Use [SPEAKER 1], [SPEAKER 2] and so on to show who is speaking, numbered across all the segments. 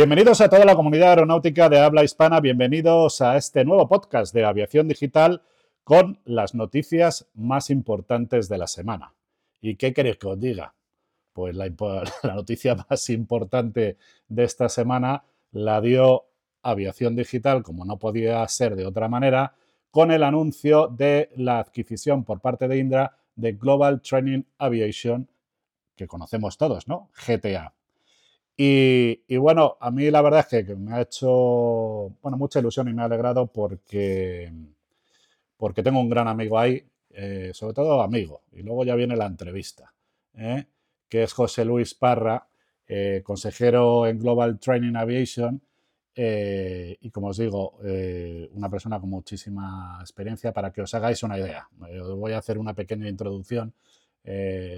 [SPEAKER 1] Bienvenidos a toda la comunidad aeronáutica de habla hispana, bienvenidos a este nuevo podcast de aviación digital con las noticias más importantes de la semana. ¿Y qué queréis que os diga? Pues la, la noticia más importante de esta semana la dio Aviación Digital, como no podía ser de otra manera, con el anuncio de la adquisición por parte de Indra de Global Training Aviation, que conocemos todos, ¿no? GTA. Y, bueno, a mí la verdad es que me ha hecho bueno, mucha ilusión y me ha alegrado porque, porque tengo un gran amigo ahí, eh, sobre todo amigo, y luego ya viene la entrevista, ¿eh? que es José Luis Parra, eh, consejero en Global Training Aviation, y como os digo, una persona con muchísima experiencia para que os hagáis una idea. Os voy a hacer una pequeña introducción.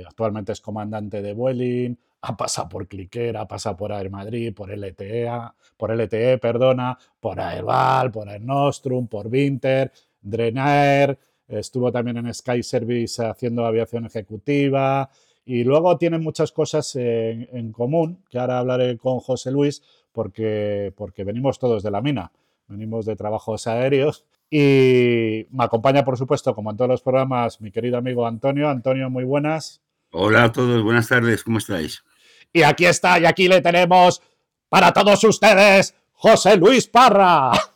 [SPEAKER 1] actualmente es comandante de Vueling, ha pasado por Cliquera, ha pasado por Air Madrid, por LTE, por LTE, perdona, por Airval, por Air Nostrum, por Winter, Drenair, estuvo también en Sky Service haciendo aviación ejecutiva y luego tiene muchas cosas en común, que ahora hablaré con José Luis, porque, porque venimos todos de la mina, venimos de trabajos aéreos. Y me acompaña, por supuesto, como en todos los programas, mi querido amigo Antonio. Antonio, muy buenas.
[SPEAKER 2] Hola a todos, buenas tardes, ¿cómo estáis?
[SPEAKER 1] Y aquí está, y aquí le tenemos para todos ustedes, José Luis Parra.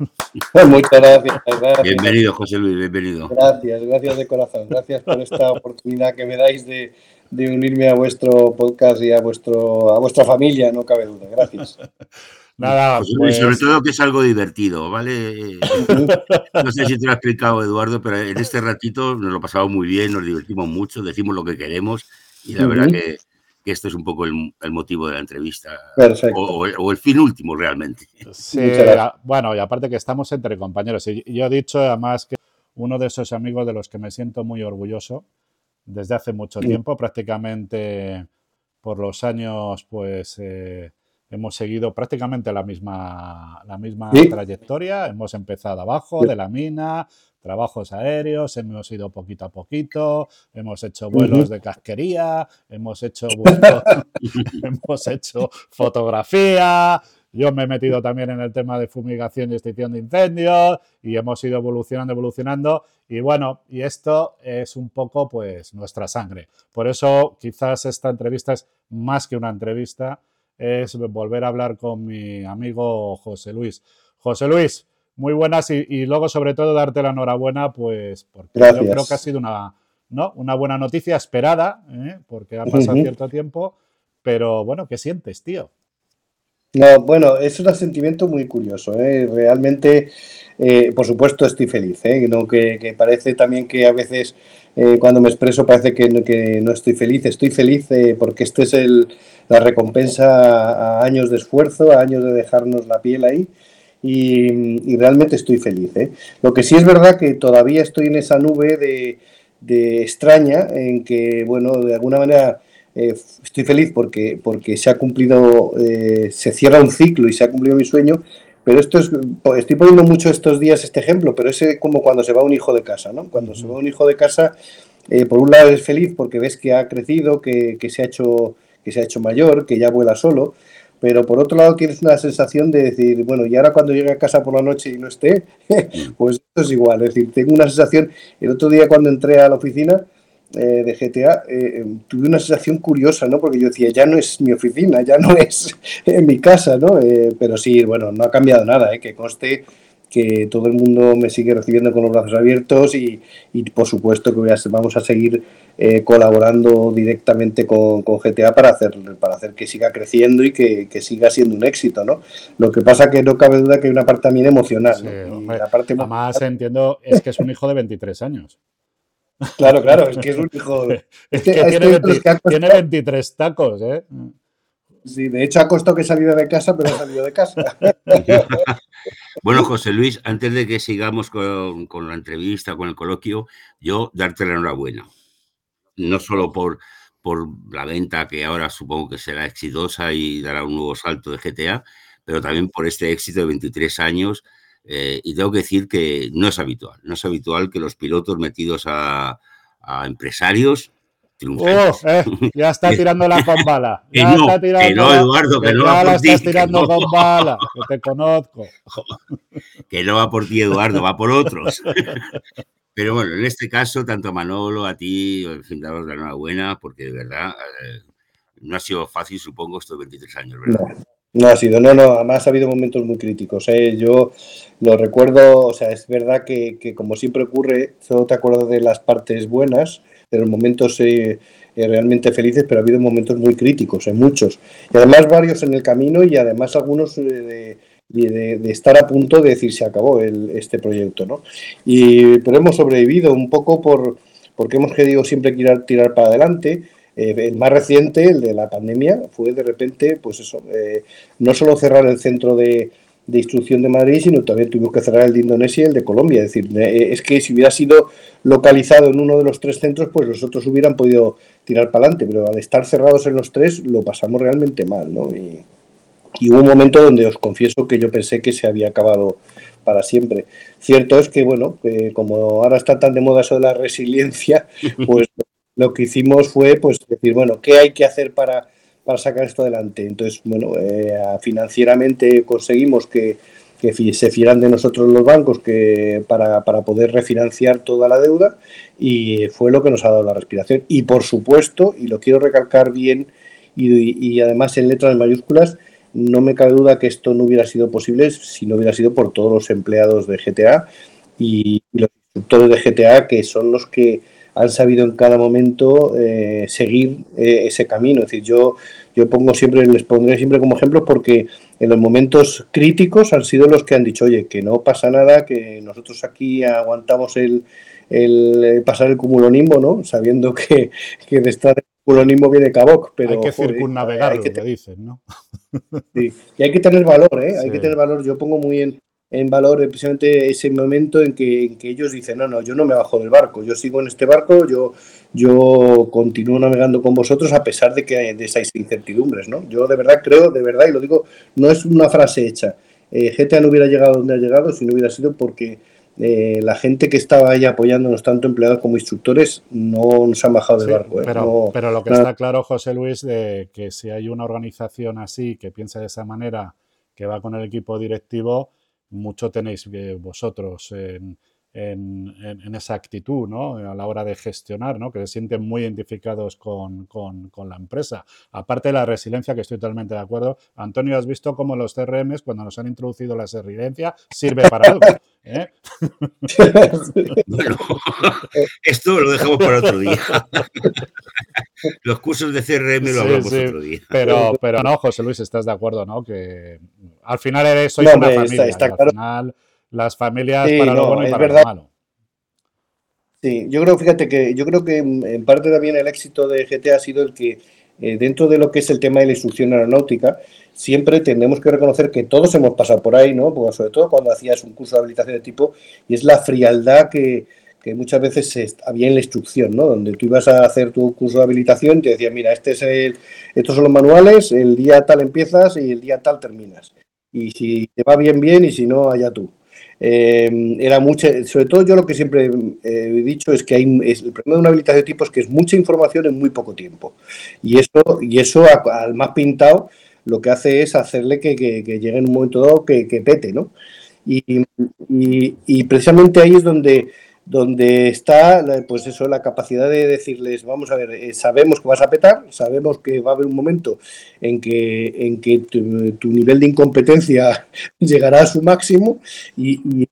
[SPEAKER 3] Muchas gracias, gracias,
[SPEAKER 2] Bienvenido, José Luis, bienvenido.
[SPEAKER 3] Gracias, gracias de corazón. Gracias por esta oportunidad que me dais de, de unirme a vuestro podcast y a vuestro a vuestra familia, no cabe duda. Gracias.
[SPEAKER 1] Nada,
[SPEAKER 2] pues... Sobre todo que es algo divertido, ¿vale? No sé si te lo ha explicado Eduardo, pero en este ratito nos lo pasamos muy bien, nos divertimos mucho, decimos lo que queremos y la uh -huh. verdad que, que, esto es un poco el, el motivo de la entrevista.
[SPEAKER 3] Perfecto.
[SPEAKER 2] O, o, el fin último realmente.
[SPEAKER 1] Sí, bueno, y aparte que estamos entre compañeros. Y yo he dicho además que uno de esos amigos de los que me siento muy orgulloso desde hace mucho tiempo, prácticamente por los años, pues eh, hemos seguido prácticamente la misma, la misma ¿Sí? trayectoria. Hemos empezado abajo de la mina, trabajos aéreos, hemos ido poquito a poquito, hemos hecho vuelos de casquería, hemos hecho, hemos hecho fotografía, yo me he metido también en el tema de fumigación y extinción de incendios y hemos ido evolucionando, evolucionando. Y bueno, y esto es un poco pues nuestra sangre. Por eso quizás esta entrevista es más que una entrevista, es volver a hablar con mi amigo José Luis. José Luis, muy buenas y, y luego sobre todo darte la enhorabuena pues porque Gracias. yo creo que ha sido una, ¿no? una buena noticia esperada, ¿eh? porque ha pasado uh -huh. cierto tiempo, pero bueno, ¿qué sientes, tío?
[SPEAKER 3] No, bueno, es un sentimiento muy curioso. ¿eh? Realmente, eh, por supuesto, estoy feliz. ¿eh? No, que, parece también que a veces eh, cuando me expreso parece que no, que no estoy feliz. Estoy feliz eh, porque este es el, la recompensa a años de esfuerzo, a años de dejarnos la piel ahí. Y, y realmente estoy feliz. ¿eh? Lo que sí es verdad que todavía estoy en esa nube de, de extraña en que, bueno, de alguna manera eh, estoy feliz porque, porque se ha cumplido, eh, se cierra un ciclo y se ha cumplido mi sueño, pero esto es, estoy poniendo mucho estos días este ejemplo, pero es como cuando se va un hijo de casa, ¿no? Cuando se va un hijo de casa, eh, por un lado es feliz porque ves que ha crecido, que, que, se ha hecho, que se ha hecho mayor, que ya vuela solo, pero por otro lado tienes una sensación de decir, bueno, y ahora cuando llegue a casa por la noche y no esté, pues esto es igual, es decir, tengo una sensación, el otro día cuando entré a la oficina, eh, de GTA, eh, tuve una sensación curiosa, ¿no? Porque yo decía, ya no es mi oficina, ya no es en mi casa, ¿no? Eh, pero sí, bueno, no ha cambiado nada, que conste que todo el mundo me sigue recibiendo con los brazos abiertos y, y por supuesto que a, vamos a seguir eh, colaborando directamente con, con, GTA para hacer, para hacer que siga creciendo y que, que, siga siendo un éxito, ¿no? Lo que pasa que no cabe duda que hay una parte también emocional.
[SPEAKER 1] Sí, la parte además emocional... entiendo, es que es un hijo de 23 años.
[SPEAKER 3] Claro, claro, es que es un hijo.
[SPEAKER 1] Es, es que, que, tiene, 20, que tiene, 23 tacos, ¿eh?
[SPEAKER 3] Sí, de hecho ha costado que saliera de casa, pero ha salido de casa.
[SPEAKER 2] bueno, José Luis, antes de que sigamos con, con, la entrevista, con el coloquio, yo darte la enhorabuena. No solo por, por la venta, que ahora supongo que será exitosa y dará un nuevo salto de GTA, pero también por este éxito de 23 años eh, y tengo que decir que no es habitual, no es habitual que los pilotos metidos a, a empresarios triunfemos.
[SPEAKER 1] Oh, eh, ya está tirándola con bala.
[SPEAKER 2] Que
[SPEAKER 1] Ya
[SPEAKER 2] no,
[SPEAKER 1] está
[SPEAKER 2] que
[SPEAKER 1] tirando,
[SPEAKER 2] no, Eduardo, que no
[SPEAKER 1] ya
[SPEAKER 2] va
[SPEAKER 1] la
[SPEAKER 2] por ti,
[SPEAKER 1] estás
[SPEAKER 2] que
[SPEAKER 1] tirando
[SPEAKER 2] no.
[SPEAKER 1] con bala, que te conozco.
[SPEAKER 2] que no va por ti, Eduardo, va por otros. Pero bueno, en este caso, tanto a Manolo, a ti, en fin, daros la enhorabuena, porque de verdad eh, no ha sido fácil, supongo, estos 23 años, ¿verdad?
[SPEAKER 3] No, no ha sido, no, no, además ha habido momentos muy críticos. ¿eh? Yo lo recuerdo, o sea, es verdad que, que como siempre ocurre, solo te acuerdas de las partes buenas, de los momentos eh, eh, realmente felices, pero ha habido momentos muy críticos, en muchos. Y además varios en el camino y además algunos eh, de, de, estar a punto de decir se acabó el, este proyecto, ¿no? Y, pero hemos sobrevivido un poco por, porque hemos querido siempre tirar para adelante. Eh, el más reciente, el de la pandemia, fue de repente, pues eso, eh, no solo cerrar el centro de, instrucción de Madrid, sino también tuvimos que cerrar el de Indonesia y el de Colombia. Es decir, eh, es que si hubiera sido localizado en uno de los tres centros, pues los otros hubieran podido tirar para adelante, pero al estar cerrados en los tres, lo pasamos realmente mal, ¿no? Y, y hubo un momento donde os confieso que yo pensé que se había acabado para siempre. Cierto es que, bueno, que como ahora está tan de moda eso de la resiliencia, pues lo que hicimos fue pues decir, bueno, ¿qué hay que hacer para, para sacar esto adelante? Entonces, bueno, eh, financieramente conseguimos que, que, se fieran de nosotros los bancos que para, para, poder refinanciar toda la deuda y fue lo que nos ha dado la respiración. Y por supuesto, y lo quiero recalcar bien y, y además en letras mayúsculas, no me cabe duda que esto no hubiera sido posible si no hubiera sido por todos los empleados de GTA y, y los instructores de GTA que son los que han sabido en cada momento eh, seguir eh, ese camino. Es decir, yo, yo pongo siempre, les pondré siempre como ejemplo porque en los momentos críticos han sido los que han dicho, oye, que no pasa nada, que nosotros aquí aguantamos el, el pasar el cumulonismo, ¿no? Sabiendo que, que de estar cumulonismo viene Caboc, pero...
[SPEAKER 1] Hay que circunnavegar, hay que, que dicen, ¿no?
[SPEAKER 3] Sí, y hay que tener valor, ¿eh? Hay que tener valor. Yo pongo muy en, en valor precisamente ese momento en que, en que, ellos dicen, no, no, yo no me bajo del barco, yo sigo en este barco, yo, yo continúo navegando con vosotros a pesar de que hay de esas incertidumbres, ¿no? Yo de verdad creo, de verdad, y lo digo, no es una frase hecha. Eh, GTA no hubiera llegado donde ha llegado si no hubiera sido porque eh, la gente que estaba ahí apoyándonos, tanto empleados como instructores, no nos han bajado del sí, barco. ¿eh?
[SPEAKER 1] Pero,
[SPEAKER 3] no,
[SPEAKER 1] pero, lo que está claro, José Luis, de que si hay una organización así que piensa de esa manera, que va con el equipo directivo, mucho tenéis vosotros en, en, en, esa actitud, ¿no? A la hora de gestionar, ¿no? Que se sienten muy identificados con, con, con, la empresa. Aparte de la resiliencia, que estoy totalmente de acuerdo. Antonio, has visto cómo los CRMs, cuando nos han introducido la resiliencia, sirve para algo. ¿eh?
[SPEAKER 2] bueno, esto lo dejamos para otro día. los cursos de CRM lo sí, hablamos sí, otro día.
[SPEAKER 1] Pero, pero no, José Luis, estás de acuerdo, ¿no? Que al final eres, sois no, una familia. Está, está claro. Al final, las familias sí, para lo no, bueno y para
[SPEAKER 3] verdad.
[SPEAKER 1] lo malo.
[SPEAKER 3] Sí, yo creo, fíjate que yo creo que en parte también el éxito de GT ha sido el que eh, dentro de lo que es el tema de la instrucción aeronáutica, siempre tenemos que reconocer que todos hemos pasado por ahí, ¿no? Porque sobre todo cuando hacías un curso de habilitación de tipo, y es la frialdad que, que muchas veces se, había en la instrucción, ¿no? Donde tú ibas a hacer tu curso de habilitación y te decían, mira, este es el, estos son los manuales, el día tal empiezas y el día tal terminas. Y si te va bien, bien, y si no, allá tú. Eh, era mucho, sobre todo yo lo que siempre eh, he dicho es que hay, el problema de una habilitación de tipo es que es mucha información en muy poco tiempo. Y eso, y eso al más pintado lo que hace es hacerle que, que, llegue en un momento dado que, que pete, ¿no? Y, y, precisamente ahí es donde, donde está, pues eso, la capacidad de decirles, vamos a ver, eh, sabemos que vas a petar, sabemos que va a haber un momento en que, en que tu, tu nivel de incompetencia llegará a su máximo y, y,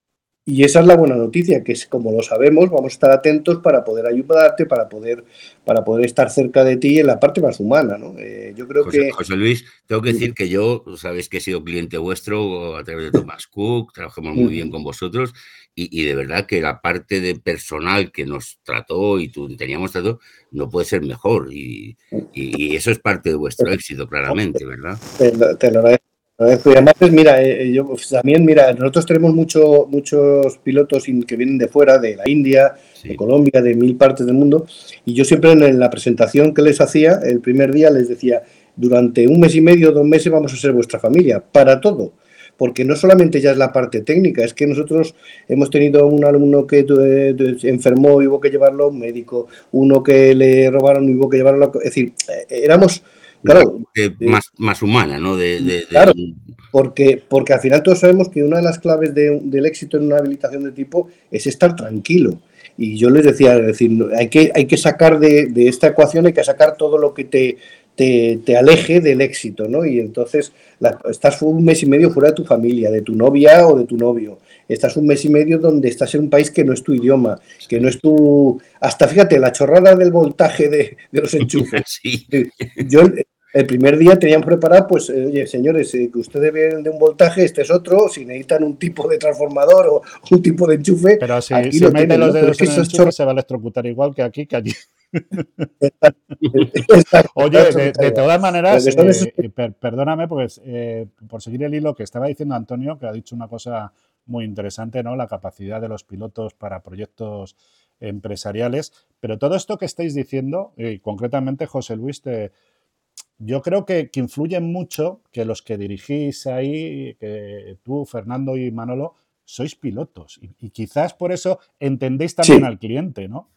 [SPEAKER 3] y, esa es la buena noticia, que es como lo sabemos, vamos a estar atentos para poder ayudarte, para poder, para poder estar cerca de ti en la parte más humana, ¿no? Eh, yo creo
[SPEAKER 2] José,
[SPEAKER 3] que...
[SPEAKER 2] José Luis, tengo que decir que yo, sabéis que he sido cliente vuestro a través de Thomas Cook, trabajamos muy bien con vosotros y, y, de verdad que la parte de personal que nos trató y tú, teníamos trato no puede ser mejor y, y, y, eso es parte de vuestro éxito, claramente, ¿verdad?
[SPEAKER 3] Te, te lo agradezco. Y además, pues mira, eh, yo pues, también, mira, nosotros tenemos mucho, muchos pilotos que vienen de fuera, de la India, sí. de Colombia, de mil partes del mundo, y yo siempre en la presentación que les hacía, el primer día les decía, durante un mes y medio, dos meses vamos a ser vuestra familia, para todo porque no solamente ya es la parte técnica, es que nosotros hemos tenido un alumno que eh, enfermó y hubo que llevarlo a un médico, uno que le robaron y hubo que llevarlo a... Es decir, eh, éramos... Claro,
[SPEAKER 2] más, más humana, ¿no? De,
[SPEAKER 3] claro, porque, porque al final todos sabemos que una de las claves del éxito en una habilitación de tipo es estar tranquilo. Y yo les decía, decir, hay que, hay que sacar de, de esta ecuación, hay que sacar todo lo que te, te, aleje del éxito, ¿no? Y entonces estás un mes y medio fuera de tu familia, de tu novia o de tu novio. Estás un mes y medio donde estás en un país que no es tu idioma, que no es tu... Hasta fíjate, la chorrada del voltaje de, los enchufes. Yo el primer día tenían preparado, pues, eh, oye, señores, eh, que ustedes vienen de un voltaje, este es otro, si necesitan un tipo de transformador o un tipo de enchufe.
[SPEAKER 1] Pero si, aquí si meten los dedos en el enchufe, se va a electrocutar igual que aquí, que allí. Oye, de, todas maneras, eh, perdóname, pues por seguir el hilo que estaba diciendo Antonio, que ha dicho una cosa muy interesante, ¿no? La capacidad de los pilotos para proyectos empresariales. Pero todo esto que estáis diciendo, y concretamente José Luis, yo creo que, influye mucho que los que dirigís ahí, que tú, Fernando y Manolo, sois pilotos. Y, quizás por eso entendéis también al cliente, ¿no?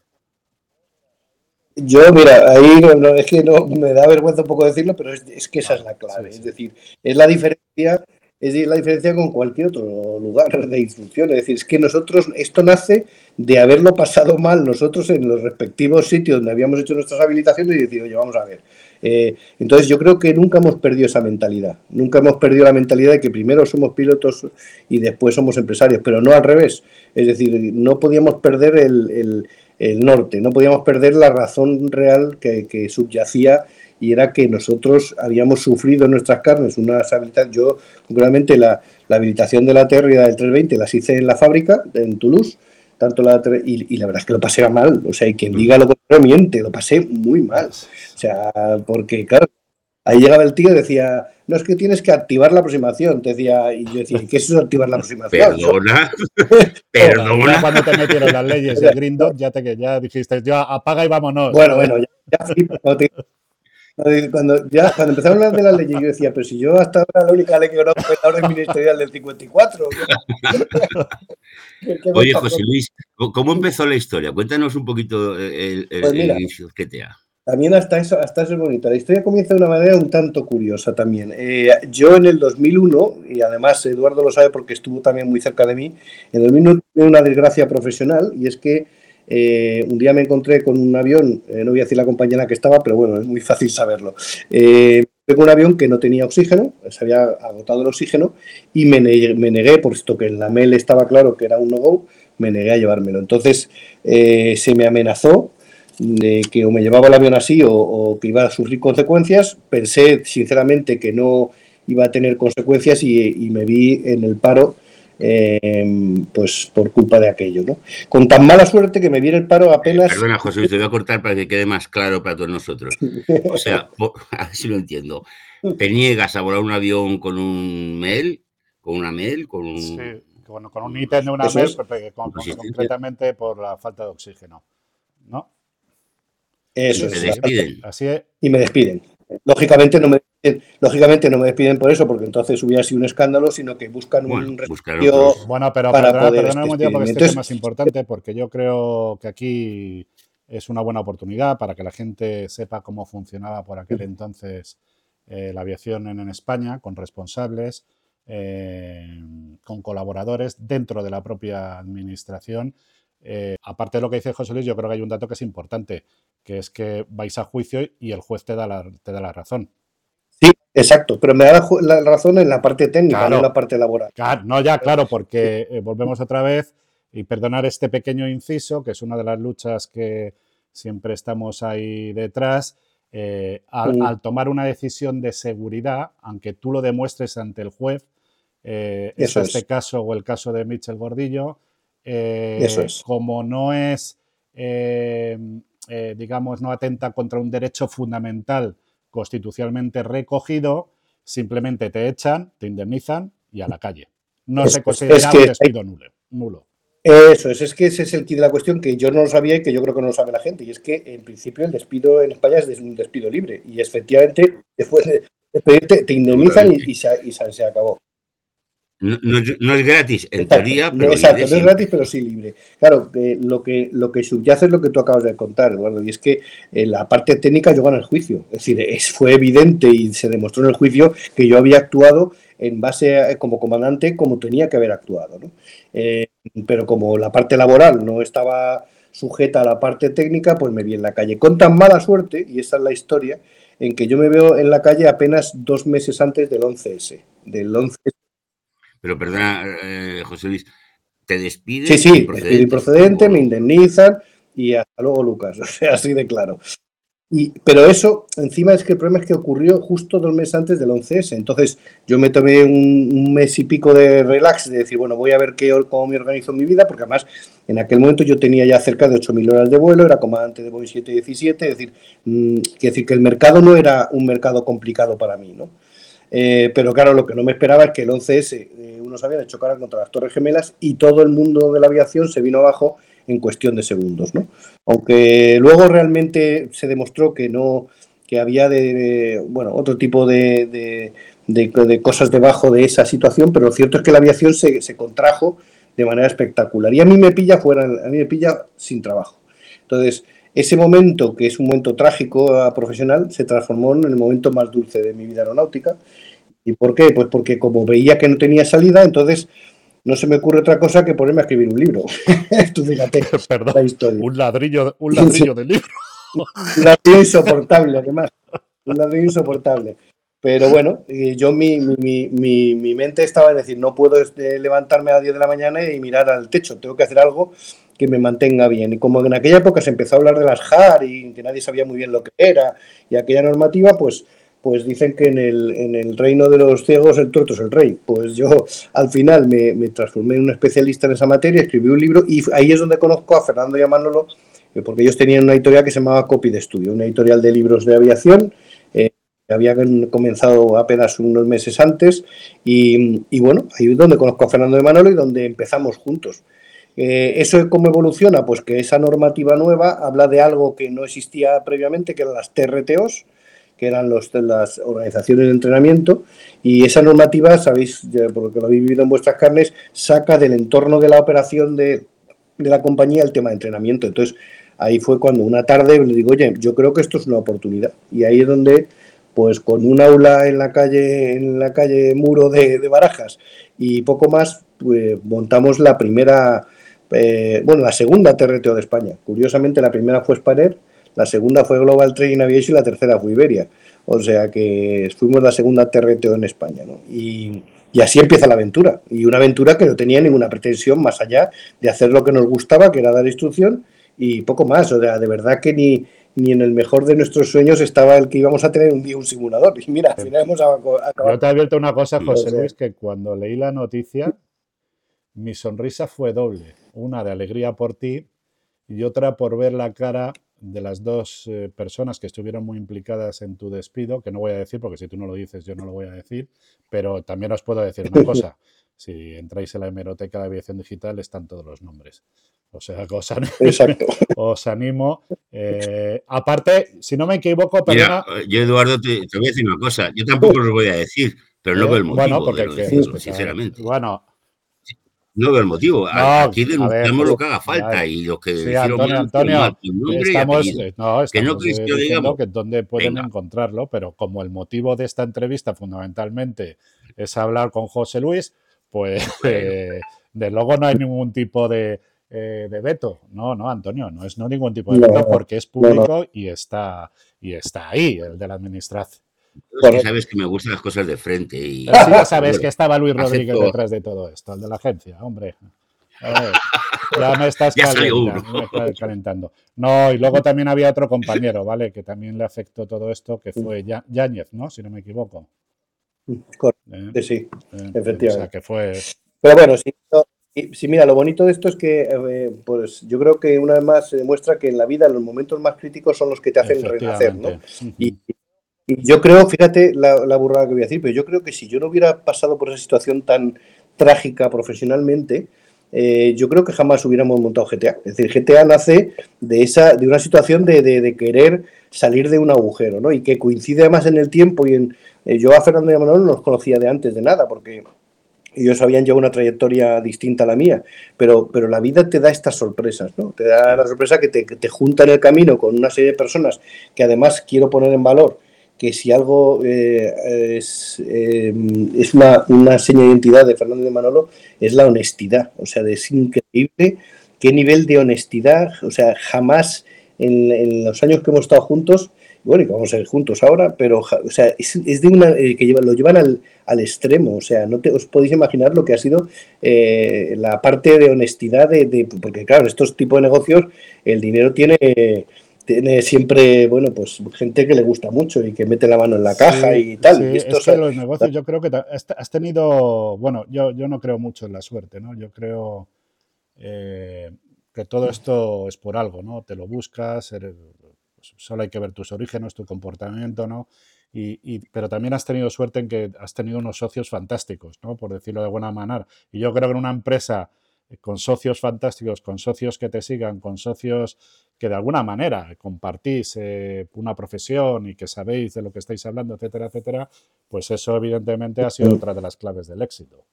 [SPEAKER 3] Yo, mira, ahí es que no, me da vergüenza un poco decirlo, pero es, que esa es la clave. Es decir, es la diferencia, es la diferencia con cualquier otro lugar de instrucción. Es decir, es que nosotros, esto nace de haberlo pasado mal nosotros en los respectivos sitios donde habíamos hecho nuestras habilitaciones y decir, oye, vamos a ver. Eh, entonces yo creo que nunca hemos perdido esa mentalidad. Nunca hemos perdido la mentalidad de que primero somos pilotos y después somos empresarios, pero no al revés. Es decir, no podíamos perder el el norte. No podíamos perder la razón real que, subyacía y era que nosotros habíamos sufrido en nuestras carnes unas habilitaciones. Yo, concretamente, la, la, habilitación de la Terra y del 320 las hice en la fábrica, en Toulouse, tanto la y, y, la verdad es que lo pasé mal. O sea, y quien diga lo contrario miente, lo pasé muy mal. O sea, porque, claro, ahí llegaba el tío y decía, no es que tienes que activar la aproximación. Te decía, y yo decía, ¿qué es eso activar la aproximación?
[SPEAKER 2] Perdona, perdona.
[SPEAKER 1] Cuando te metieron las leyes de Green Dot, ya, te, ya dijiste, ya apaga y vámonos.
[SPEAKER 3] Bueno, bueno, ya, cuando, ya, cuando empezaron a hablar de las leyes, yo decía, pero si yo hasta ahora la única ley que conozco es la orden ministerial del 54.
[SPEAKER 2] Oye, José Luis, ¿cómo empezó la historia? Cuéntanos un poquito el, el, pues inicio que te ha.
[SPEAKER 3] También hasta eso, hasta eso es bonito. La historia comienza de una manera un tanto curiosa también. Eh, yo en el 2001, y además Eduardo lo sabe porque estuvo también muy cerca de mí, en el 2001 tuve una desgracia profesional y es que eh, un día me encontré con un avión, eh, no voy a decir la compañía en la que estaba, pero bueno, es muy fácil saberlo. con un avión que no tenía oxígeno, se había agotado el oxígeno y me negué, negué puesto que en la mail estaba claro que era un no-go, me negué a llevármelo. Entonces se me amenazó de que o me llevaba el avión así o, que iba a sufrir consecuencias. Pensé sinceramente que no iba a tener consecuencias y, me vi en el paro em, pues por culpa de aquello. ¿no? Con tan mala suerte que me vi en el paro apenas...
[SPEAKER 2] Perdona, José, te voy a cortar para que quede más claro para todos nosotros. O sea, a ver si lo entiendo. ¿Te niegas a volar un avión con un mail? ¿Con una mail? ¿Con un...? Sí,
[SPEAKER 1] con, con un ítem de una mail, concretamente por la falta de oxígeno. ¿No?
[SPEAKER 3] Eso es. Y me despiden. Lógicamente no me despiden, lógicamente no me despiden por eso, porque entonces hubiera sido un escándalo, sino que buscan un
[SPEAKER 1] respiro Bueno, pero para poder este porque este tema es importante, porque yo creo que aquí es una buena oportunidad para que la gente sepa cómo funcionaba por aquel entonces eh, la aviación en, España, con responsables, eh, con colaboradores dentro de la propia administración. Eh, aparte de lo que dice José Luis, yo creo que hay un dato que es importante que es que vais a juicio y el juez te da la, te da la razón.
[SPEAKER 3] Sí, exacto, pero me da la, razón en la parte técnica, no en la parte laboral.
[SPEAKER 1] no, ya, claro, porque eh, volvemos otra vez y perdonar este pequeño inciso, que es una de las luchas que siempre estamos ahí detrás. Eh, al, tomar una decisión de seguridad, aunque tú lo demuestres ante el juez, es este caso o el caso de Michel Gordillo,
[SPEAKER 3] Eso es.
[SPEAKER 1] como no es eh, digamos, no atenta contra un derecho fundamental constitucionalmente recogido, simplemente te echan, te indemnizan y a la calle. No se considera un despido nulo.
[SPEAKER 3] Eso es, es que ese es el kit de la cuestión que yo no lo sabía y que yo creo que no lo sabe la gente. Y es que, en principio, el despido en España es un despido libre. Y efectivamente, después de despedirte, te indemnizan y, se, y se acabó.
[SPEAKER 2] No, es gratis, en teoría,
[SPEAKER 3] pero Exacto, no es gratis, pero sí libre. Claro, lo, que, lo que subyace es lo que tú acabas de contar, Eduardo, y es que en eh, la parte técnica yo gano el juicio. Es decir, es, fue evidente y se demostró en el juicio que yo había actuado en base como comandante como tenía que haber actuado. ¿no? Eh, pero como la parte laboral no estaba sujeta a la parte técnica, pues me vi en la calle. Con tan mala suerte, y esa es la historia, en que yo me veo en la calle apenas dos meses antes del 11S. Del 11
[SPEAKER 2] Pero perdona, eh, José Luis, ¿te despides?
[SPEAKER 3] Sí, sí, procedente, procedente me indemnizan y hasta luego, Lucas. O sea, así de claro. Y, pero eso, encima es que el problema es que ocurrió justo dos meses antes del 11S. Entonces yo me tomé un, mes y pico de relax, de decir, bueno, voy a ver qué, cómo me organizo mi vida, porque además en aquel momento yo tenía ya cerca de 8.000 horas de vuelo, era comandante de Boeing 717, es decir, mm, decir que el mercado no era un mercado complicado para mí, ¿no? Eh, pero claro, lo que no me esperaba es que el 11S, eh, uno sabía de chocar contra las Torres Gemelas y todo el mundo de la aviación se vino abajo en cuestión de segundos. ¿no? Aunque luego realmente se demostró que no que había de, bueno otro tipo de, de, cosas debajo de esa situación, pero lo cierto es que la aviación se, se, contrajo de manera espectacular. Y a mí me pilla fuera, a mí me pilla sin trabajo. Entonces, ese momento, que es un momento trágico profesional, se transformó en el momento más dulce de mi vida aeronáutica. ¿Y por qué? Pues porque como veía que no tenía salida, entonces no se me ocurre otra cosa que ponerme a escribir un libro. Tú fíjate
[SPEAKER 1] Perdón, la historia. Un ladrillo, un ladrillo de libro.
[SPEAKER 3] un ladrillo insoportable, además. Un ladrillo insoportable. Pero bueno, yo mi, mi, mi, mi, mente estaba en decir, no puedo este, levantarme a las 10 de la mañana y mirar al techo, tengo que hacer algo que me mantenga bien. Y como en aquella época se empezó a hablar de las JAR y que nadie sabía muy bien lo que era y aquella normativa, pues pues dicen que en el, en el reino de los ciegos el tuerto es el rey. Pues yo al final me, transformé en un especialista en esa materia, escribí un libro y ahí es donde conozco a Fernando y Manolo, eh, porque ellos tenían una editorial que se llamaba Copy de Estudio, una editorial de libros de aviación. Eh, que habían comenzado apenas unos meses antes y, bueno, ahí es donde conozco a Fernando y Manolo y donde empezamos juntos. Eh, ¿Eso cómo evoluciona? Pues que esa normativa nueva habla de algo que no existía previamente, que eran las TRTOs, que eran los, las organizaciones de entrenamiento, y esa normativa, sabéis, porque lo habéis vivido en vuestras carnes, saca del entorno de la operación de, de la compañía el tema de entrenamiento. Entonces, ahí fue cuando una tarde le digo, oye, yo creo que esto es una oportunidad. Y ahí es donde, pues con un aula en la calle, en la calle Muro de, Barajas y poco más, pues montamos la primera, eh, bueno, la segunda TRTO de España. Curiosamente, la primera fue Spanair la segunda fue Global Trading Aviation y la tercera fue Iberia. O sea que fuimos la segunda TRTO en España. ¿no? Y, así empieza la aventura. Y una aventura que no tenía ninguna pretensión más allá de hacer lo que nos gustaba, que era dar instrucción y poco más. O sea, de verdad que ni, ni en el mejor de nuestros sueños estaba el que íbamos a tener un día un simulador. Y mira, al final hemos acabado.
[SPEAKER 1] Yo te he abierto una cosa, José Luis, que cuando leí la noticia, mi sonrisa fue doble. Una de alegría por ti y otra por ver la cara de las dos eh, personas que estuvieron muy implicadas en tu despido, que no voy a decir porque si tú no lo dices yo no lo voy a decir, pero también os puedo decir una cosa. Si entráis en la hemeroteca de aviación digital están todos los nombres. O sea, os, os animo. Eh, aparte, si no me equivoco,
[SPEAKER 2] Mira, yo Eduardo te, voy a decir una cosa. Yo tampoco lo voy a decir, pero no veo el motivo bueno, porque, de sinceramente.
[SPEAKER 1] Bueno,
[SPEAKER 2] no veo el motivo. Aquí denunciamos lo que haga falta y lo que
[SPEAKER 1] sí, Antonio, Antonio, estamos, eh, no, estamos que no diciendo que dónde pueden encontrarlo, pero como el motivo de esta entrevista fundamentalmente es hablar con José Luis, pues eh, de luego no hay ningún tipo de, eh, de veto. No, no, Antonio, no es no ningún tipo de veto porque es público y está y está ahí el de la administración
[SPEAKER 2] sabes que me gustan las cosas de frente. Y,
[SPEAKER 1] ya sabes que estaba Luis Rodríguez detrás de todo esto, el de la agencia, hombre. ya me estás calentando, No, y luego también había otro compañero, ¿vale? Que también le afectó todo esto, que fue Yáñez, ¿no? Si no me equivoco.
[SPEAKER 3] ¿Eh? Sí, ¿Eh? efectivamente. O sea,
[SPEAKER 1] que fue...
[SPEAKER 3] Pero bueno, sí, mira, lo bonito de esto es que, eh, pues yo creo que una vez más se demuestra que en la vida los momentos más críticos son los que te hacen renacer, ¿no? Y, yo creo, fíjate la, burrada que voy a decir, pero yo creo que si yo no hubiera pasado por esa situación tan trágica profesionalmente, eh, yo creo que jamás hubiéramos montado GTA. Es decir, GTA nace de, esa, de una situación de, querer salir de un agujero, ¿no? Y que coincide además en el tiempo y en... Eh, yo a Fernando y a Manuel no los conocía de antes de nada, porque ellos habían llevado una trayectoria distinta a la mía, pero, pero la vida te da estas sorpresas, ¿no? Te da la sorpresa que te junta en el camino con una serie de personas que además quiero poner en valor que si algo eh, es, eh, es una, una, seña de identidad de Fernando de Manolo, es la honestidad. O sea, es increíble qué nivel de honestidad, o sea, jamás en, los años que hemos estado juntos, bueno, y vamos a ir juntos ahora, pero o sea, es, de una eh, que lleva, lo llevan al, al, extremo, o sea, no te, os podéis imaginar lo que ha sido eh, la parte de honestidad de, de, porque claro, estos tipos de negocios el dinero tiene tiene siempre, bueno, pues gente que le gusta mucho y que mete la mano en la caja sí, y tal.
[SPEAKER 1] Sí,
[SPEAKER 3] y esto,
[SPEAKER 1] es que los negocios, yo creo que has tenido, bueno, yo, yo no creo mucho en la suerte, ¿no? Yo creo eh, que todo esto es por algo, ¿no? Te lo buscas, eres, pues solo hay que ver tus orígenes, tu comportamiento, ¿no? Y, y, pero también has tenido suerte en que has tenido unos socios fantásticos, ¿no? Por decirlo de buena manera. Y yo creo que en una empresa con socios fantásticos, con socios que te sigan, con socios que de alguna manera compartís eh, una profesión y que sabéis de lo que estáis hablando, etcétera, etcétera, pues eso evidentemente ha sido otra de las claves del éxito.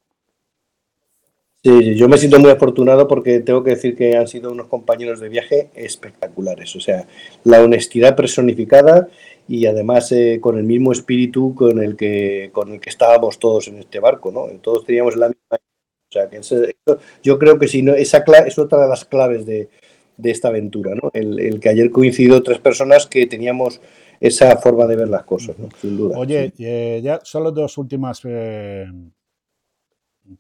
[SPEAKER 3] Sí, yo me siento muy afortunado porque tengo que decir que han sido unos compañeros de viaje espectaculares. O sea, la honestidad personificada y además eh, con el mismo espíritu con el que con el que estábamos todos en este barco, ¿no? Todos teníamos la misma o sea, que ese, yo creo que si no, esa es otra de las claves de, de esta aventura, ¿no? El, el, que ayer coincidió tres personas que teníamos esa forma de ver las cosas, ¿no? sin duda.
[SPEAKER 1] Oye, sí. eh, ya solo dos últimas, eh,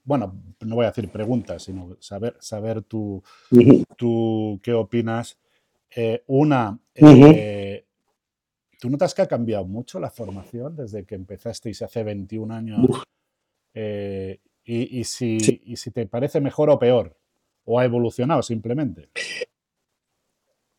[SPEAKER 1] bueno, no voy a decir preguntas, sino saber, saber tú, uh -huh. tú qué opinas. Eh, una, uh -huh. ¿tú notas que ha cambiado mucho la formación desde que empezasteis hace 21 años? Y, y, si, sí. y si te parece mejor o peor, o ha evolucionado simplemente.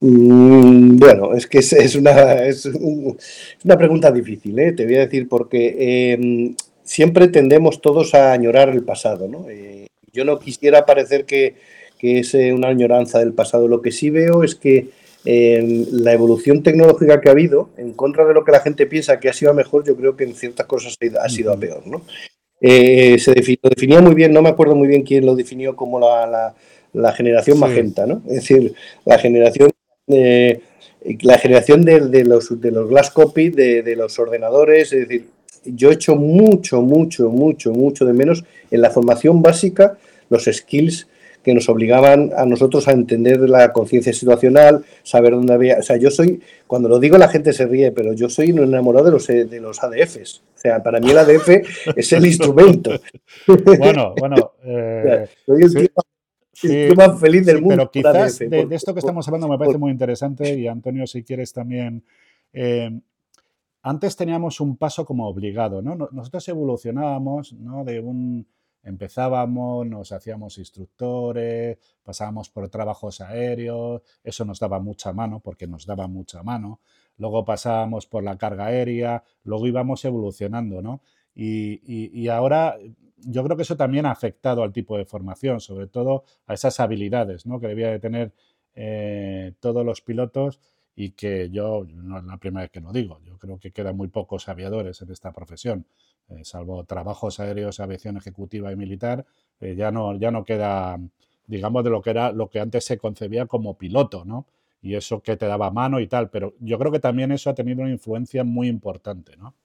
[SPEAKER 3] Mm, bueno, es que es, es, una, es, un, es, una pregunta difícil, ¿eh? te voy a decir, porque eh, siempre tendemos todos a añorar el pasado. ¿no? Eh, yo no quisiera parecer que, que, es eh, una añoranza del pasado. Lo que sí veo es que eh, la evolución tecnológica que ha habido, en contra de lo que la gente piensa que ha sido mejor, yo creo que en ciertas cosas ha sido a peor. ¿no? Eh, se definió, lo definía muy bien, no me acuerdo muy bien quién lo definió como la, la, la generación sí. magenta, ¿no? Es decir, la generación eh, la generación de, de, los, de los glass copy, de, de, los ordenadores, es decir, yo he hecho mucho, mucho, mucho, mucho de menos en la formación básica, los skills que nos obligaban a nosotros a entender la conciencia situacional, saber dónde había... O sea, yo soy, cuando lo digo la gente se ríe, pero yo soy un enamorado de los, de los ADFs. O sea, para mí el ADF es el instrumento.
[SPEAKER 1] Bueno, bueno... Eh,
[SPEAKER 3] soy sí. Sí, el más feliz del
[SPEAKER 1] sí,
[SPEAKER 3] mundo.
[SPEAKER 1] Pero quizás de, de, esto que estamos hablando me parece muy interesante y Antonio, si quieres también. Eh, antes teníamos un paso como obligado, ¿no? Nosotros evolucionábamos, ¿no? De un empezábamos, nos hacíamos instructores, pasábamos por trabajos aéreos, eso nos daba mucha mano porque nos daba mucha mano. Luego pasábamos por la carga aérea, luego íbamos evolucionando, ¿no? Y, y, y ahora yo creo que eso también ha afectado al tipo de formación, sobre todo a esas habilidades ¿no? que debía de tener eh, todos los pilotos y que yo, no es la primera vez que lo digo, yo creo que quedan muy pocos aviadores en esta profesión, eh, salvo trabajos aéreos, aviación ejecutiva y militar, eh, ya, no, ya no queda, digamos, de lo que era lo que antes se concebía como piloto, ¿no? Y eso que te daba mano y tal, pero yo creo que también eso ha tenido una influencia muy importante, ¿no?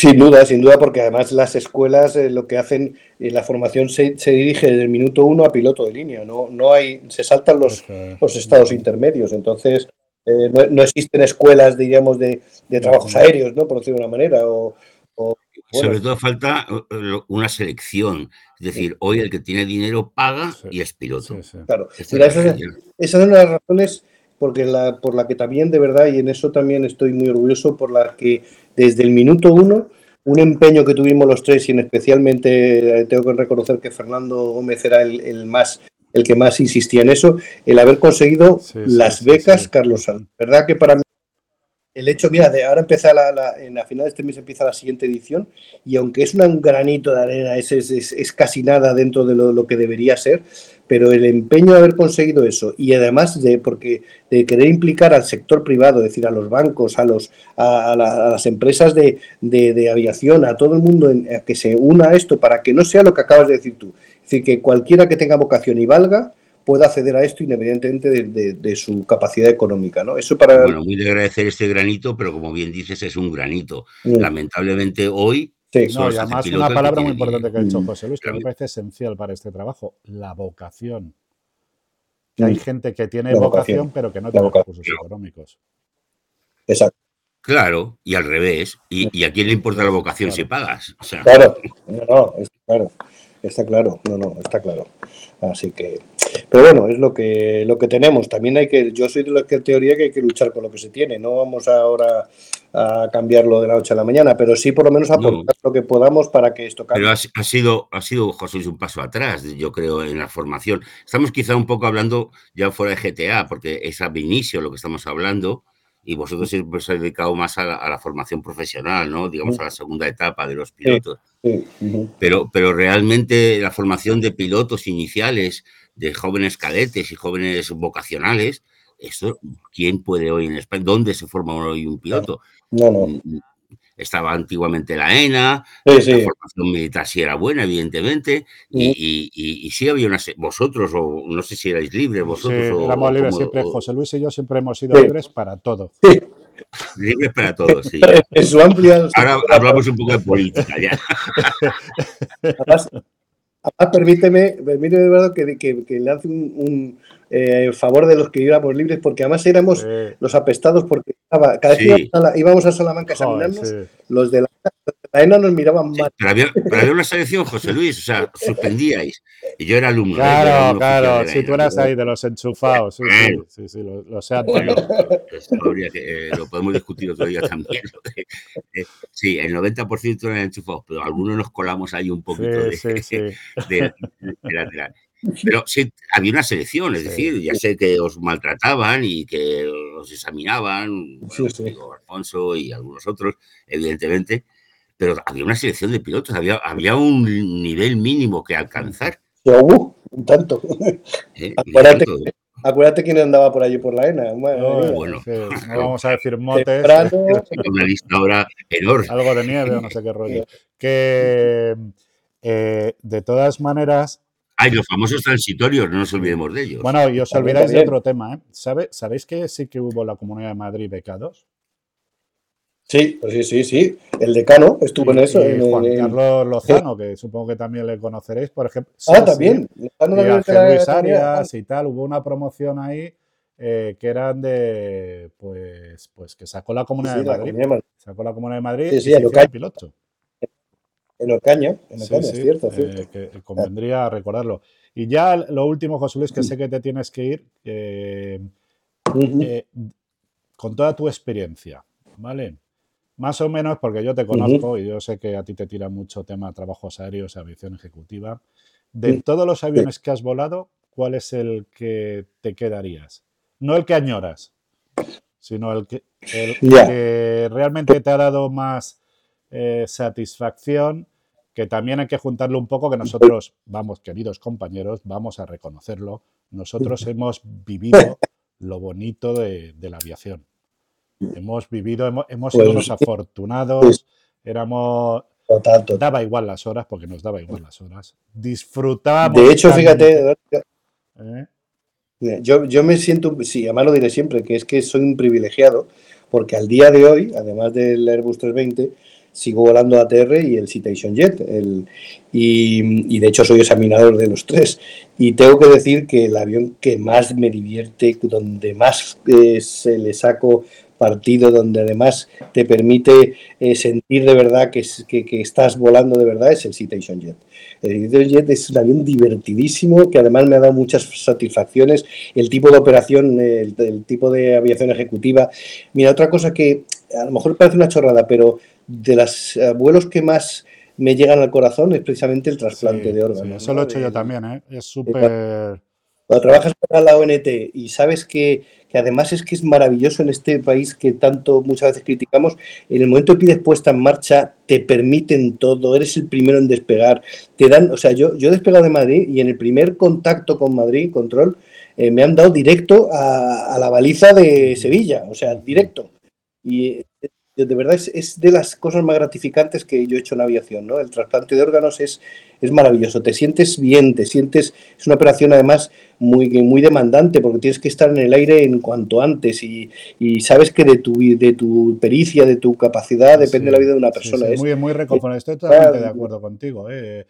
[SPEAKER 3] Sin duda, sin duda, porque además las escuelas eh, lo que hacen, eh, la formación se, se, dirige desde el minuto uno a piloto de línea, no, no hay, se saltan los, okay. los estados intermedios, entonces eh, no, no, existen escuelas, diríamos, de, de, trabajos aéreos, ¿no? Por decirlo de una manera, o, o
[SPEAKER 2] bueno. Sobre todo falta una selección, es decir, hoy el que tiene dinero paga sí. y es piloto. Sí,
[SPEAKER 3] claro, Mira, esa, es, esa es una de las razones porque la, por la que también de verdad, y en eso también estoy muy orgulloso, por la que desde el minuto uno, un empeño que tuvimos los tres, y en especialmente eh, tengo que reconocer que Fernando Gómez era el, el más el que más insistía en eso, el haber conseguido sí, las sí, becas Carlos Sanz. ¿Verdad que para mí el hecho, mira, de ahora empieza la, en la final de este mes empieza la siguiente edición y aunque es un granito de arena, es, es, casi nada dentro de lo, que debería ser, pero el empeño de haber conseguido eso y además de porque de querer implicar al sector privado, es decir, a los bancos, a los a, las empresas de, de, aviación, a todo el mundo en, a que se una a esto para que no sea lo que acabas de decir tú, es decir, que cualquiera que tenga vocación y valga pueda acceder a esto independientemente de, su capacidad económica, ¿no?
[SPEAKER 2] Eso para... Bueno, muy de agradecer este granito, pero como bien dices, es un granito. Lamentablemente hoy...
[SPEAKER 1] Sí. No, y además una palabra muy importante que ha dicho mm. José Luis, que me parece esencial para este trabajo, la vocación. Que hay gente que tiene vocación, pero que no tiene recursos económicos.
[SPEAKER 3] Exacto.
[SPEAKER 2] Claro, y al revés. ¿Y, a quién le importa la vocación si pagas?
[SPEAKER 3] Claro, no, no, claro. Está claro, no, no, está claro. Así que, pero bueno, es lo que lo que tenemos. También hay que, yo soy de la teoría que hay que luchar con lo que se tiene. No vamos ahora a cambiarlo de la noche a la mañana, pero sí por lo menos aportar lo que podamos para que esto
[SPEAKER 2] cambie. Pero ha, sido, ha sido, José, un paso atrás, yo creo, en la formación. Estamos quizá un poco hablando ya fuera de GTA, porque es a inicio lo que estamos hablando y vosotros siempre os habéis dedicado más a la, formación profesional, ¿no? Digamos, a la segunda etapa de los pilotos. Pero, pero realmente la formación de pilotos iniciales, de jóvenes cadetes y jóvenes vocacionales, esto, ¿quién puede hoy en España? ¿Dónde se forma hoy un piloto?
[SPEAKER 3] No, no. Mm, mm,
[SPEAKER 2] estaba antiguamente la ENA, la formación militar sí era buena, evidentemente, y, y, sí había una... Vosotros, o no sé si erais libres, vosotros... Sí,
[SPEAKER 1] éramos libres siempre, José Luis y yo siempre hemos sido libres para todo.
[SPEAKER 2] Libres para todos, sí.
[SPEAKER 3] En su amplia...
[SPEAKER 2] Ahora hablamos un poco de política, ya.
[SPEAKER 3] Además, permíteme, permíteme, verdad, que, que, que le hace un eh, en favor de los que íbamos libres, porque además éramos los apestados, porque cada vez que íbamos a Salamanca a examinarnos, los de la, ENA nos miraban mal.
[SPEAKER 2] Pero había, una selección, José Luis, o sea, suspendíais. Y yo era alumno.
[SPEAKER 1] ¿eh? Claro, claro, si tú eras ahí de los enchufados, sí, sí, sí, lo, lo sé
[SPEAKER 2] eh, lo podemos discutir otro día también. sí, el 90% eran enchufados, pero algunos nos colamos ahí un poquito de, de lateral. Pero sí, había una selección, es decir, ya sé que os maltrataban y que os examinaban, Alfonso y algunos otros, evidentemente, pero había una selección de pilotos, había, había un nivel mínimo que alcanzar.
[SPEAKER 3] Uh, un tanto. Eh, acuérdate, quién andaba por allí por la ENA.
[SPEAKER 1] Bueno, no vamos a decir motes.
[SPEAKER 2] Una lista ahora enorme.
[SPEAKER 1] Algo de nieve o no sé qué rollo. Que eh, de todas maneras,
[SPEAKER 2] Ay, los famosos transitorios, no nos olvidemos de ellos.
[SPEAKER 1] Bueno, y os olvidáis de otro tema, ¿eh? ¿Sabéis que sí que hubo la Comunidad de Madrid becados?
[SPEAKER 3] Sí, pues sí, sí, sí. El decano estuvo en eso.
[SPEAKER 1] Juan Carlos Lozano, que supongo que también le conoceréis, por ejemplo.
[SPEAKER 3] Ah, también.
[SPEAKER 1] y Luis Arias y tal. Hubo una promoción ahí eh, que eran de, pues, pues que sacó la Comunidad de Madrid. Sacó la Comunidad de Madrid y se piloto.
[SPEAKER 3] En Ocaña, en Ocaña, es cierto,
[SPEAKER 1] eh, que convendría recordarlo. Y ya lo último, José Luis, que sé que te tienes que ir, eh, con toda tu experiencia, ¿vale? Más o menos, porque yo te conozco y yo sé que a ti te tira mucho tema trabajos aéreos, aviación ejecutiva. De todos los aviones que has volado, ¿cuál es el que te quedarías? No el que añoras, sino el que, que realmente te ha dado más eh, satisfacción que también hay que juntarlo un poco, que nosotros, vamos, queridos compañeros, vamos a reconocerlo, nosotros hemos vivido lo bonito de, la aviación. Hemos vivido, hemos, sido unos pues afortunados, éramos... Daba igual las horas, porque nos daba igual las horas. Disfrutábamos.
[SPEAKER 3] De hecho, fíjate, ¿Eh? yo, yo me siento, sí, además lo diré siempre, que es que soy un privilegiado, porque al día de hoy, además del Airbus 320, sigo volando ATR y el Citation Jet. El, y, de hecho soy examinador de los tres. Y tengo que decir que el avión que más me divierte, donde más eh, se le saco partido, donde además te permite eh, sentir de verdad que, que, estás volando de verdad, es el Citation Jet. El Citation Jet es un avión divertidísimo que además me ha dado muchas satisfacciones. El tipo de operación, el tipo de aviación ejecutiva. Mira, otra cosa que a lo mejor parece una chorrada, pero de los vuelos que más me llegan al corazón es precisamente el trasplante de órganos.
[SPEAKER 1] eso lo he hecho yo también, ¿eh? Es súper...
[SPEAKER 3] Cuando trabajas para la ONT y sabes que, además es que es maravilloso en este país que tanto muchas veces criticamos, en el momento que pides puesta en marcha, te permiten todo, eres el primero en despegar, te dan, o sea, yo, yo he despegado de Madrid y en el primer contacto con Madrid, control, eh, me han dado directo a, a, la baliza de Sevilla, o sea, directo. Y de verdad es, de las cosas más gratificantes que yo he hecho en aviación, ¿no? El trasplante de órganos es, es maravilloso, te sientes bien, te sientes, es una operación además muy, muy demandante porque tienes que estar en el aire en cuanto antes y, sabes que de tu, de tu pericia, de tu capacidad depende la vida de una persona.
[SPEAKER 1] Sí, muy, muy reconfortante, estoy totalmente de acuerdo contigo. ¿eh?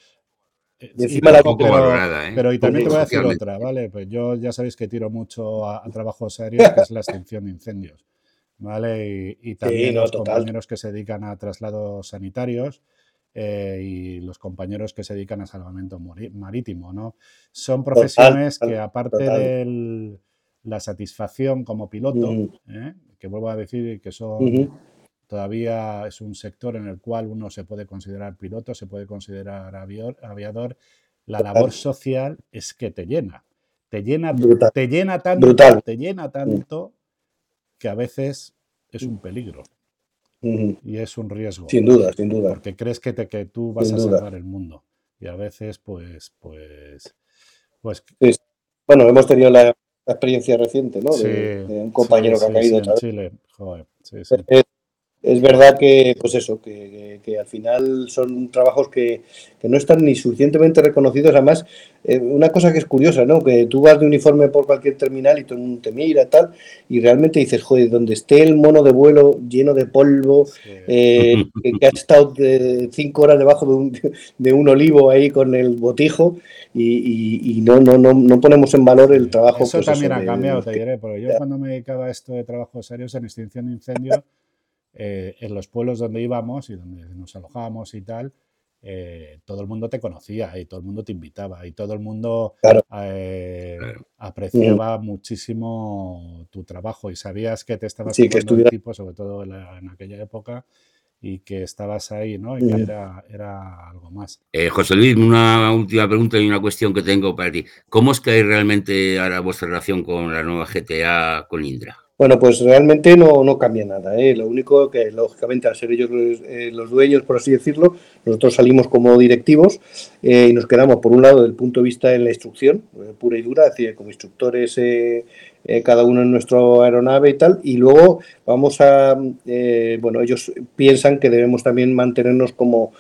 [SPEAKER 3] eh encima la
[SPEAKER 2] poco valorada, ¿eh?
[SPEAKER 1] pero y también te voy a decir otra, ¿vale? Pues yo ya sabéis que tiro mucho a, a trabajos serios, que es la extinción de incendios. ¿Vale? Y, también los compañeros que se dedican a traslados sanitarios eh, y los compañeros que se dedican a salvamento marítimo, ¿no? Son profesiones que aparte de la satisfacción como piloto, ¿eh? que vuelvo a decir que son... Todavía es un sector en el cual uno se puede considerar piloto, se puede considerar aviador. La labor social es que te llena. Te llena, te llena tanto, te llena tanto que a veces es un peligro. Y es un riesgo.
[SPEAKER 3] Sin duda, sin duda.
[SPEAKER 1] Porque crees que, te, que tú vas a salvar el mundo. Y a veces, pues, pues, pues.
[SPEAKER 3] Bueno, hemos tenido la, experiencia reciente, ¿no? de, un compañero que ha caído.
[SPEAKER 1] en Chile, joder. Sí,
[SPEAKER 3] sí es verdad que, pues eso, que, al final son trabajos que, no están ni suficientemente reconocidos. Además, eh, una cosa que es curiosa, ¿no? Que tú vas de uniforme por cualquier terminal y todo el mundo te mira, tal, y realmente dices, joder, donde esté el mono de vuelo lleno de polvo, eh, que, ha estado cinco horas debajo de un, de un, olivo ahí con el botijo, y, no, no, no, no, ponemos en valor el trabajo.
[SPEAKER 1] Eso pues también ha cambiado, te diré, porque yo cuando me dedicaba a esto de trabajos serios en extinción de incendios, eh, en los pueblos donde íbamos y donde nos alojábamos y tal, eh, todo el mundo te conocía y todo el mundo te invitaba y todo el mundo eh, apreciaba muchísimo tu trabajo y sabías que te estabas
[SPEAKER 3] sí, que
[SPEAKER 1] un tipo, sobre todo en, aquella época, y que estabas ahí, ¿no? Y que era, era, algo más.
[SPEAKER 2] José Luis, una última pregunta y una cuestión que tengo para ti. ¿Cómo es que hay realmente ahora vuestra relación con la nueva GTA con Indra?
[SPEAKER 3] Bueno, pues realmente no, no cambia nada. ¿eh? Lo único que, lógicamente, al ser ellos los, eh, dueños, por así decirlo, nosotros salimos como directivos eh, y nos quedamos, por un lado, del punto de vista en la instrucción, pura y dura, es decir, como instructores cada uno en nuestra aeronave y tal, y luego vamos a, bueno, ellos piensan que debemos también mantenernos como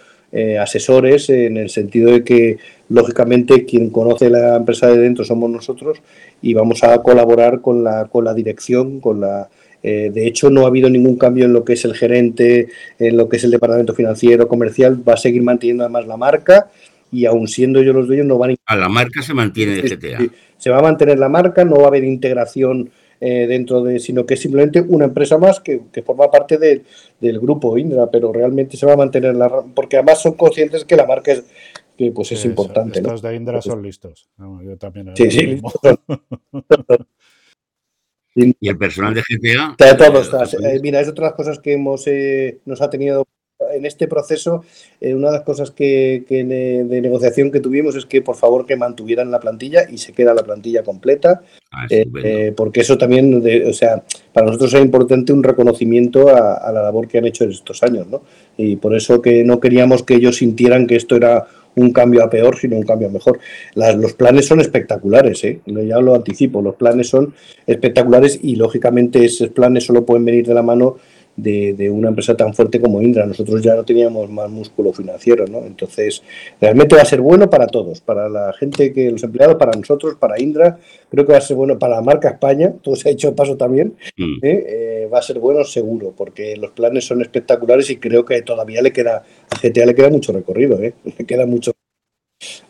[SPEAKER 3] asesores en el sentido de que, lógicamente, quien conoce la empresa de dentro somos nosotros y vamos a colaborar con la, con la dirección, con la... Eh, de hecho, no ha habido ningún cambio en lo que es el gerente, en lo que es el departamento financiero, comercial, va a seguir manteniendo además la marca y aún siendo yo los dueños no van
[SPEAKER 2] a... A la marca se mantiene GTA.
[SPEAKER 3] Se va a mantener la marca, no va a haber integración eh, dentro de, sino que es simplemente una empresa más que, forma parte del grupo Indra, pero realmente se va a mantener la porque además son conscientes que la marca es, que pues es importante.
[SPEAKER 1] Los de Indra son listos. yo también.
[SPEAKER 3] Sí, sí.
[SPEAKER 2] ¿Y el personal de GTA?
[SPEAKER 3] Eh, mira, es otra de las cosas que hemos, eh, nos ha tenido en este proceso, eh, una de las cosas que, de, negociación que tuvimos es que por favor que mantuvieran la plantilla y se queda la plantilla completa, ah, eh, eh, porque eso también, o sea, para nosotros es importante un reconocimiento a, la labor que han hecho en estos años, ¿no? Y por eso que no queríamos que ellos sintieran que esto era un cambio a peor, sino un cambio a mejor. los planes son espectaculares, ¿eh? ya lo anticipo, los planes son espectaculares y lógicamente esos planes solo pueden venir de la mano de, una empresa tan fuerte como Indra. Nosotros ya no teníamos más músculo financiero, ¿no? Entonces, realmente va a ser bueno para todos, para la gente que, los empleados, para nosotros, para Indra, creo que va a ser bueno para la marca España, todo se ha hecho paso también, mm. ¿eh? Eh, va a ser bueno seguro, porque los planes son espectaculares y creo que todavía le queda, a GTA le queda mucho recorrido, ¿eh? le queda mucho.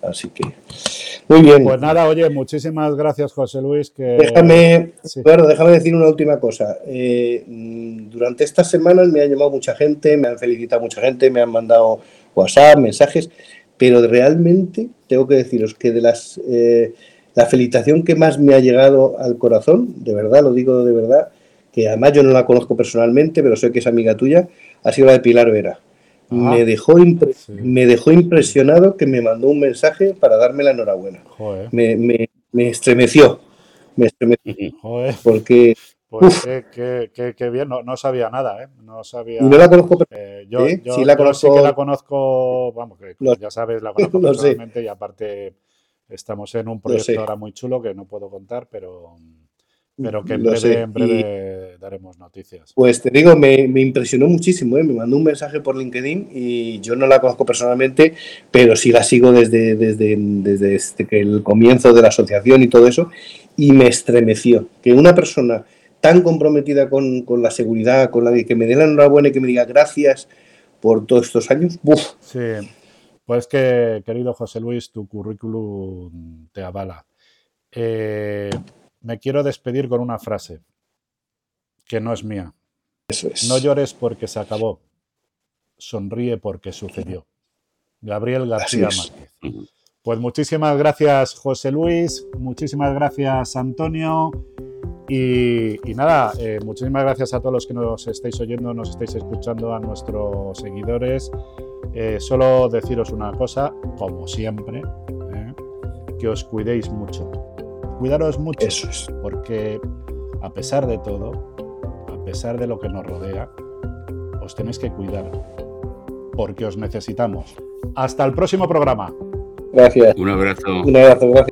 [SPEAKER 3] Así que, muy bien.
[SPEAKER 1] Pues nada, oye, muchísimas gracias, José Luis. Que...
[SPEAKER 3] Déjame, bueno, déjame decir una última cosa. Eh, durante estas semanas me ha llamado mucha gente, me han felicitado mucha gente, me han mandado WhatsApp, mensajes, pero realmente tengo que deciros que de las eh, la felicitación que más me ha llegado al corazón, de verdad, lo digo de verdad, que además yo no la conozco personalmente, pero sé que es amiga tuya, ha sido la de Pilar Vera me, dejó me dejó impresionado que me mandó un mensaje para darme la enhorabuena. Me, me estremeció. Me estremeció.
[SPEAKER 1] Joder,
[SPEAKER 3] Porque
[SPEAKER 1] pues qué, qué- qué- bien, no, no sabía nada, ¿eh? No sabía.
[SPEAKER 3] no la conozco
[SPEAKER 1] Eh, yo,
[SPEAKER 3] ¿Sí?
[SPEAKER 1] yo-
[SPEAKER 3] Sí la
[SPEAKER 1] yo sí que
[SPEAKER 3] conozco-
[SPEAKER 1] la conozco, vamos, que ya sabes, la conozco personalmente y aparte estamos en un proyecto ahora muy chulo que no puedo contar, pero, pero que en breve,
[SPEAKER 3] sé.
[SPEAKER 1] en breve daremos noticias.
[SPEAKER 3] Pues te digo, me, me impresionó muchísimo, ¿eh? me mandó un mensaje por LinkedIn y yo no la conozco personalmente, pero sí la sigo desde, desde, desde que el comienzo de la asociación y todo eso, y me estremeció que una persona tan comprometida con, con la seguridad, con la que me dé la enhorabuena y que me diga gracias por todos estos años, ¡buf!
[SPEAKER 1] Sí, pues que, querido José Luis, tu currículum te avala. Eh, me quiero despedir con una frase que no es mía.
[SPEAKER 3] Eso es.
[SPEAKER 1] No llores porque se acabó. Sonríe porque sucedió. Gabriel García. Márquez. Pues muchísimas gracias, José Luis. Muchísimas gracias, Antonio. Y, y nada, eh, muchísimas gracias a todos los que nos estáis oyendo, nos estáis escuchando, a nuestros seguidores. Eh, solo deciros una cosa, como siempre, ¿eh? que os cuidéis mucho. Cuidaros mucho
[SPEAKER 3] Eso es.
[SPEAKER 1] porque a pesar de todo, a pesar de lo que nos rodea, os tenéis que cuidar, porque os necesitamos. Hasta el próximo programa.
[SPEAKER 3] Gracias.
[SPEAKER 2] Un abrazo.
[SPEAKER 3] Un abrazo, gracias.